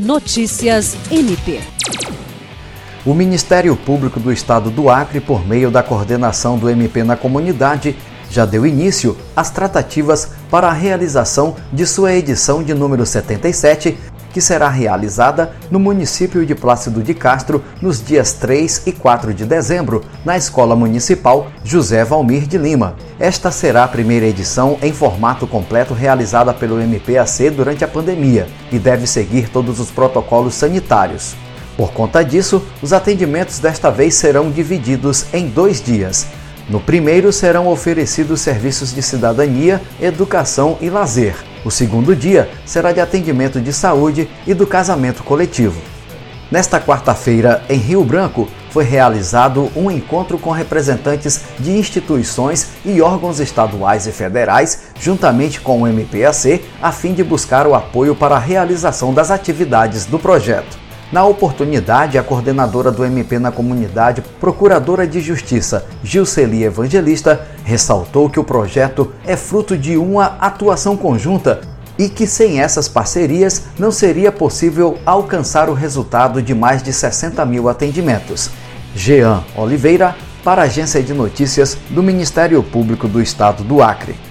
Notícias MP. O Ministério Público do Estado do Acre, por meio da coordenação do MP na comunidade, já deu início às tratativas para a realização de sua edição de número 77, que será realizada no município de Plácido de Castro nos dias 3 e 4 de dezembro, na Escola Municipal José Valmir de Lima. Esta será a primeira edição em formato completo realizada pelo MPAC durante a pandemia e deve seguir todos os protocolos sanitários. Por conta disso, os atendimentos desta vez serão divididos em dois dias. No primeiro serão oferecidos serviços de cidadania, educação e lazer. O segundo dia será de atendimento de saúde e do casamento coletivo. Nesta quarta-feira, em Rio Branco, foi realizado um encontro com representantes de instituições e órgãos estaduais e federais, juntamente com o MPAC, a fim de buscar o apoio para a realização das atividades do projeto. Na oportunidade, a coordenadora do MP na comunidade, Procuradora de Justiça, Gilceli Evangelista, ressaltou que o projeto é fruto de uma atuação conjunta e que sem essas parcerias não seria possível alcançar o resultado de mais de 60 mil atendimentos. Jean Oliveira, para a Agência de Notícias do Ministério Público do Estado do Acre.